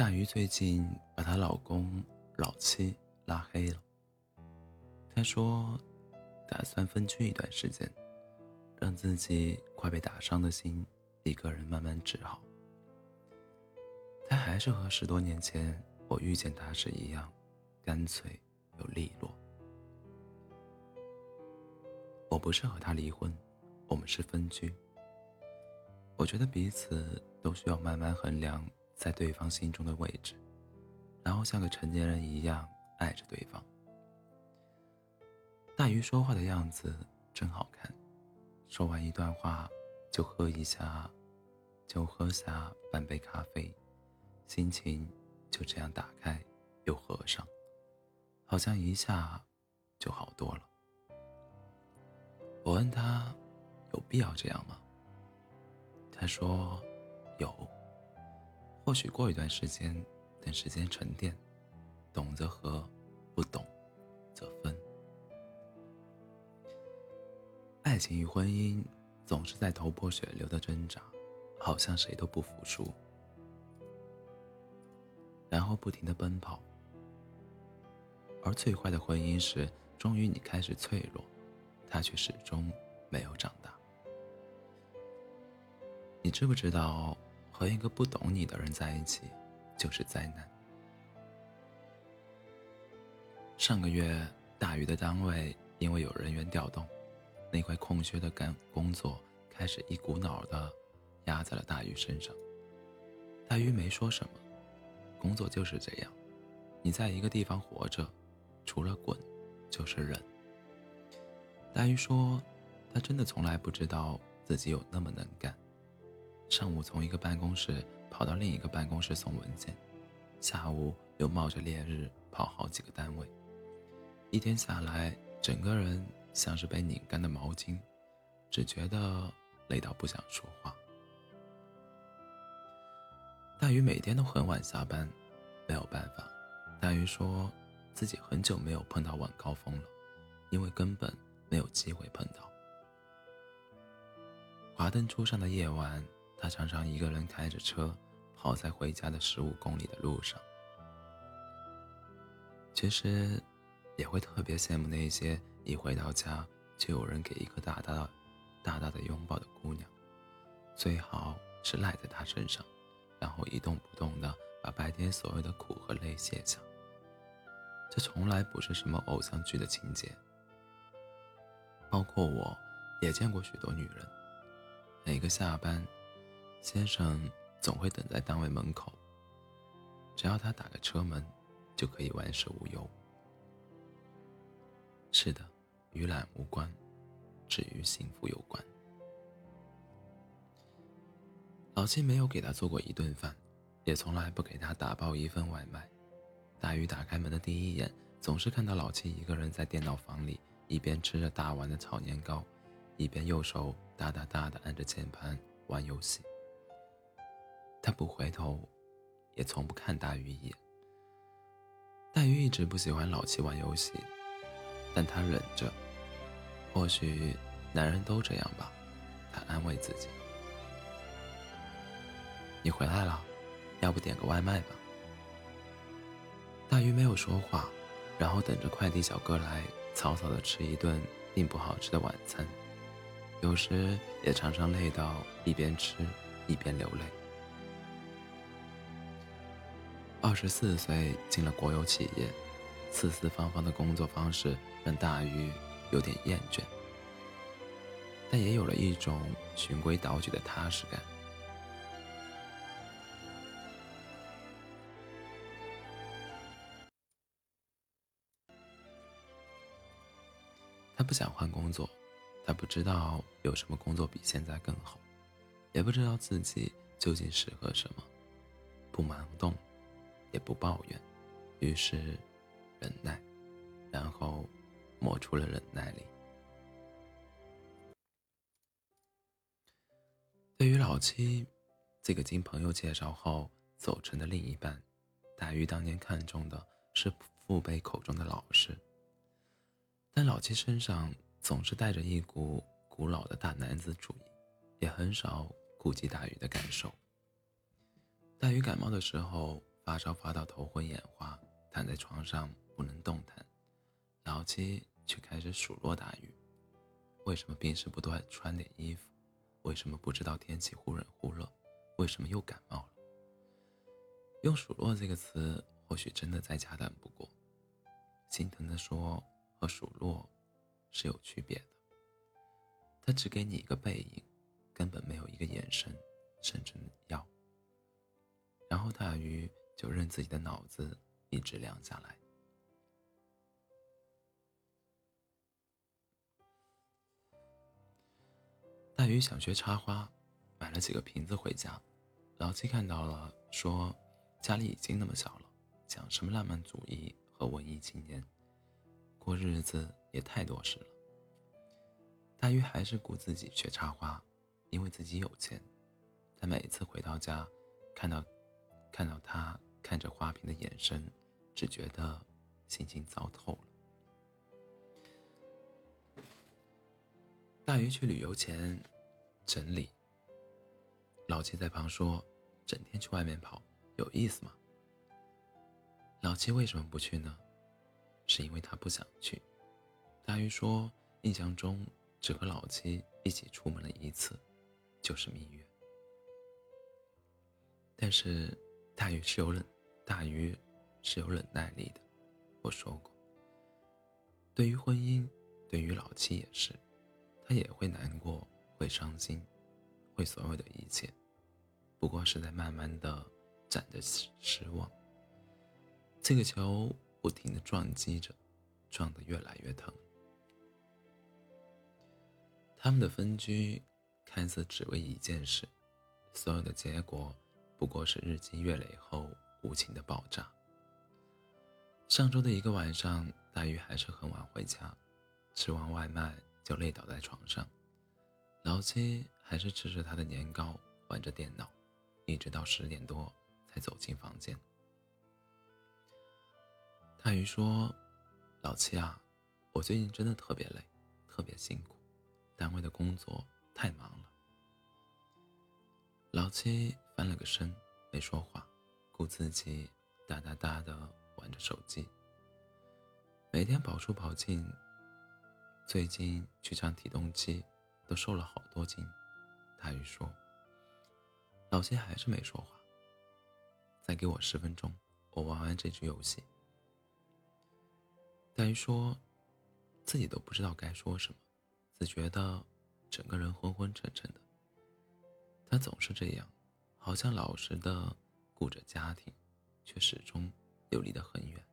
大鱼最近把她老公老七拉黑了。她说，打算分居一段时间，让自己快被打伤的心一个人慢慢治好。她还是和十多年前我遇见她时一样，干脆又利落。我不是和他离婚，我们是分居。我觉得彼此都需要慢慢衡量在对方心中的位置，然后像个成年人一样爱着对方。大鱼说话的样子真好看，说完一段话就喝一下，就喝下半杯咖啡，心情就这样打开又合上，好像一下就好多了。我问他：“有必要这样吗？”他说：“有。或许过一段时间，等时间沉淀，懂则合，不懂则分。爱情与婚姻总是在头破血流的挣扎，好像谁都不服输，然后不停的奔跑。而最坏的婚姻是，终于你开始脆弱。”他却始终没有长大。你知不知道，和一个不懂你的人在一起就是灾难？上个月，大鱼的单位因为有人员调动，那块空缺的干工作开始一股脑的压在了大鱼身上。大鱼没说什么，工作就是这样，你在一个地方活着，除了滚，就是忍。大鱼说：“他真的从来不知道自己有那么能干。上午从一个办公室跑到另一个办公室送文件，下午又冒着烈日跑好几个单位，一天下来，整个人像是被拧干的毛巾，只觉得累到不想说话。”大鱼每天都很晚下班，没有办法。大鱼说自己很久没有碰到晚高峰了，因为根本。没有机会碰到。华灯初上的夜晚，他常常一个人开着车，跑在回家的十五公里的路上。其实，也会特别羡慕那些一回到家就有人给一个大大的、大大的拥抱的姑娘，最好是赖在他身上，然后一动不动的把白天所有的苦和累卸下。这从来不是什么偶像剧的情节。包括我，也见过许多女人。每个下班，先生总会等在单位门口。只要他打个车门，就可以万事无忧。是的，与懒无关，只与幸福有关。老七没有给他做过一顿饭，也从来不给他打包一份外卖。大鱼打开门的第一眼，总是看到老七一个人在电脑房里。一边吃着大碗的炒年糕，一边右手哒哒哒的按着键盘玩游戏。他不回头，也从不看大鱼一眼。大鱼一直不喜欢老七玩游戏，但他忍着。或许男人都这样吧，他安慰自己。你回来了，要不点个外卖吧？大鱼没有说话，然后等着快递小哥来。草草的吃一顿并不好吃的晚餐，有时也常常累到一边吃一边流泪。二十四岁进了国有企业，四四方方的工作方式让大鱼有点厌倦，但也有了一种循规蹈矩的踏实感。他不想换工作，他不知道有什么工作比现在更好，也不知道自己究竟适合什么，不盲动，也不抱怨，于是忍耐，然后磨出了忍耐力。对于老七这个经朋友介绍后走成的另一半，大鱼当年看中的是父辈口中的老实。但老七身上总是带着一股古老的大男子主义，也很少顾及大鱼的感受。大鱼感冒的时候发烧发到头昏眼花，躺在床上不能动弹，老七却开始数落大鱼：为什么平时不多穿点衣服？为什么不知道天气忽冷忽热？为什么又感冒了？用“数落”这个词，或许真的再恰当不过。心疼的说，和数落是有区别的。他只给你一个背影，根本没有一个眼神，甚至要。然后大鱼就任自己的脑子一直凉下来。大鱼想学插花，买了几个瓶子回家。老七看到了，说：“家里已经那么小了，讲什么浪漫主义和文艺青年？过日子也太多事了。”大鱼还是顾自己学插花，因为自己有钱。他每次回到家，看到看到他看着花瓶的眼神，只觉得心情糟透了。大鱼去旅游前整理，老七在旁说。整天去外面跑，有意思吗？老七为什么不去呢？是因为他不想去。大鱼说，印象中只和老七一起出门了一次，就是蜜月。但是大鱼是有忍，大鱼是有忍耐力的。我说过，对于婚姻，对于老七也是，他也会难过，会伤心，会所有的一切。不过是在慢慢的攒着失失望。这个球不停的撞击着，撞得越来越疼。他们的分居看似只为一件事，所有的结果不过是日积月累后无情的爆炸。上周的一个晚上，大鱼还是很晚回家，吃完外卖就累倒在床上，老七还是吃着他的年糕，玩着电脑。一直到十点多才走进房间。大鱼说：“老七啊，我最近真的特别累，特别辛苦，单位的工作太忙了。”老七翻了个身，没说话，顾自己哒哒哒的玩着手机。每天跑出跑进，最近去上体重机，都瘦了好多斤。大鱼说。老谢还是没说话。再给我十分钟，我玩完这局游戏。大鱼说，自己都不知道该说什么，只觉得整个人昏昏沉沉的。他总是这样，好像老实的顾着家庭，却始终又离得很远。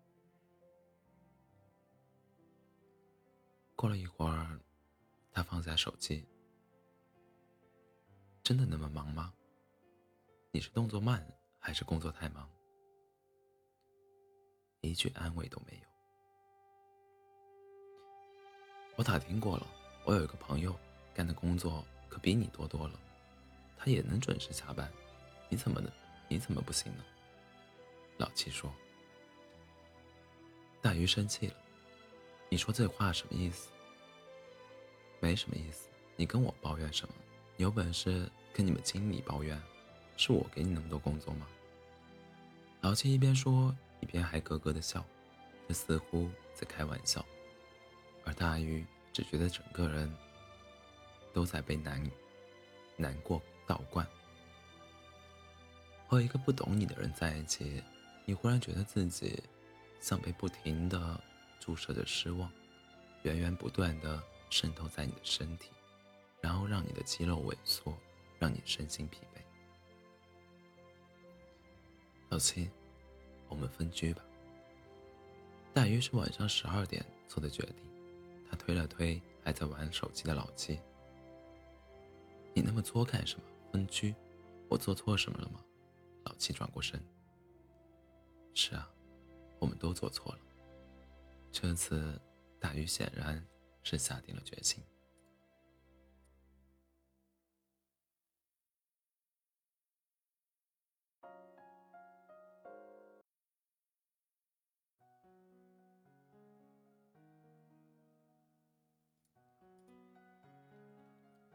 过了一会儿，他放下手机。真的那么忙吗？你是动作慢还是工作太忙？一句安慰都没有。我打听过了，我有一个朋友干的工作可比你多多了，他也能准时下班，你怎么能？你怎么不行呢？老七说。大鱼生气了，你说这话什么意思？没什么意思，你跟我抱怨什么？有本事跟你们经理抱怨。是我给你那么多工作吗？老七一边说，一边还咯咯的笑，这似乎在开玩笑。而大鱼只觉得整个人都在被难难过倒灌。和一个不懂你的人在一起，你忽然觉得自己像被不停的注射着失望，源源不断的渗透在你的身体，然后让你的肌肉萎缩，让你身心疲惫。老七，我们分居吧。大约是晚上十二点做的决定。他推了推还在玩手机的老七。你那么作干什么？分居？我做错什么了吗？老七转过身。是啊，我们都做错了。这次，大鱼显然是下定了决心。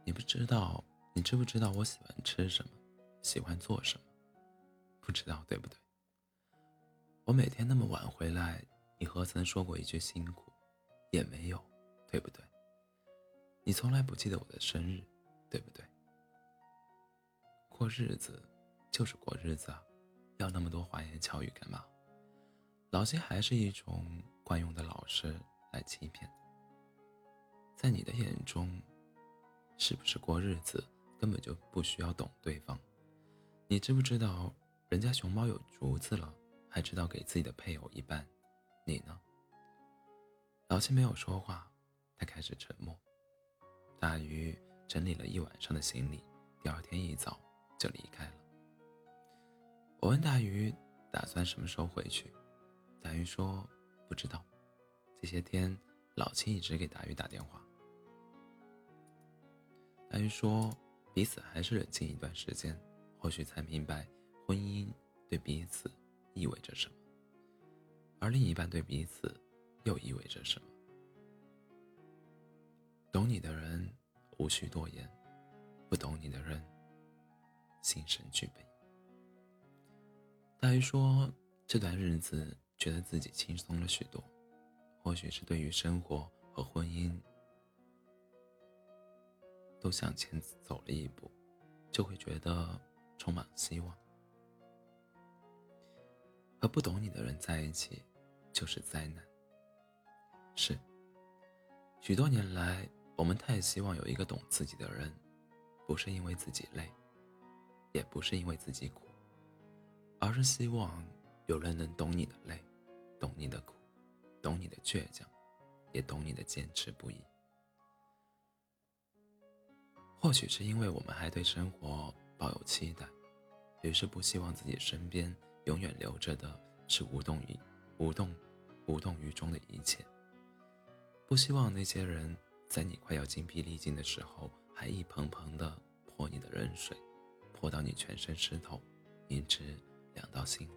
你不知道，你知不知道我喜欢吃什么，喜欢做什么？不知道对不对？我每天那么晚回来，你何曾说过一句辛苦？也没有，对不对？你从来不记得我的生日，对不对？过日子就是过日子啊，要那么多花言巧语干嘛？老些还是一种惯用的老师来欺骗。在你的眼中，是不是过日子根本就不需要懂对方？你知不知道，人家熊猫有竹子了，还知道给自己的配偶一半，你呢？老七没有说话，他开始沉默。大鱼整理了一晚上的行李，第二天一早就离开了。我问大鱼打算什么时候回去，大鱼说不知道。这些天老七一直给大鱼打电话。大鱼说彼此还是冷静一段时间。或许才明白，婚姻对彼此意味着什么，而另一半对彼此又意味着什么。懂你的人无需多言，不懂你的人心神俱备。大鱼说，这段日子觉得自己轻松了许多，或许是对于生活和婚姻都向前走了一步，就会觉得。充满希望。和不懂你的人在一起，就是灾难。是。许多年来，我们太希望有一个懂自己的人，不是因为自己累，也不是因为自己苦，而是希望有人能懂你的累，懂你的苦，懂你的倔强，也懂你的坚持不移。或许是因为我们还对生活。抱有期待，于是不希望自己身边永远留着的是无动于无动无动于衷的一切。不希望那些人在你快要精疲力尽的时候，还一盆盆的泼你的冷水，泼到你全身湿透，一直凉到心里。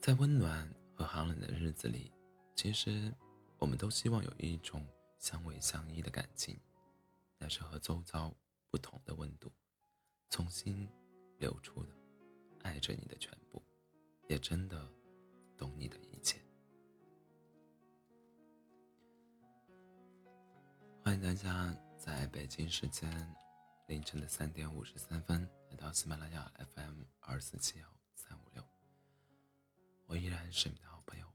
在温暖和寒冷的日子里，其实我们都希望有一种相偎相依的感情，那是和周遭。不同的温度，从心流出的，爱着你的全部，也真的懂你的一切。欢迎大家在北京时间凌晨的三点五十三分来到喜马拉雅 FM 二四七幺三五六，我依然是你的好朋友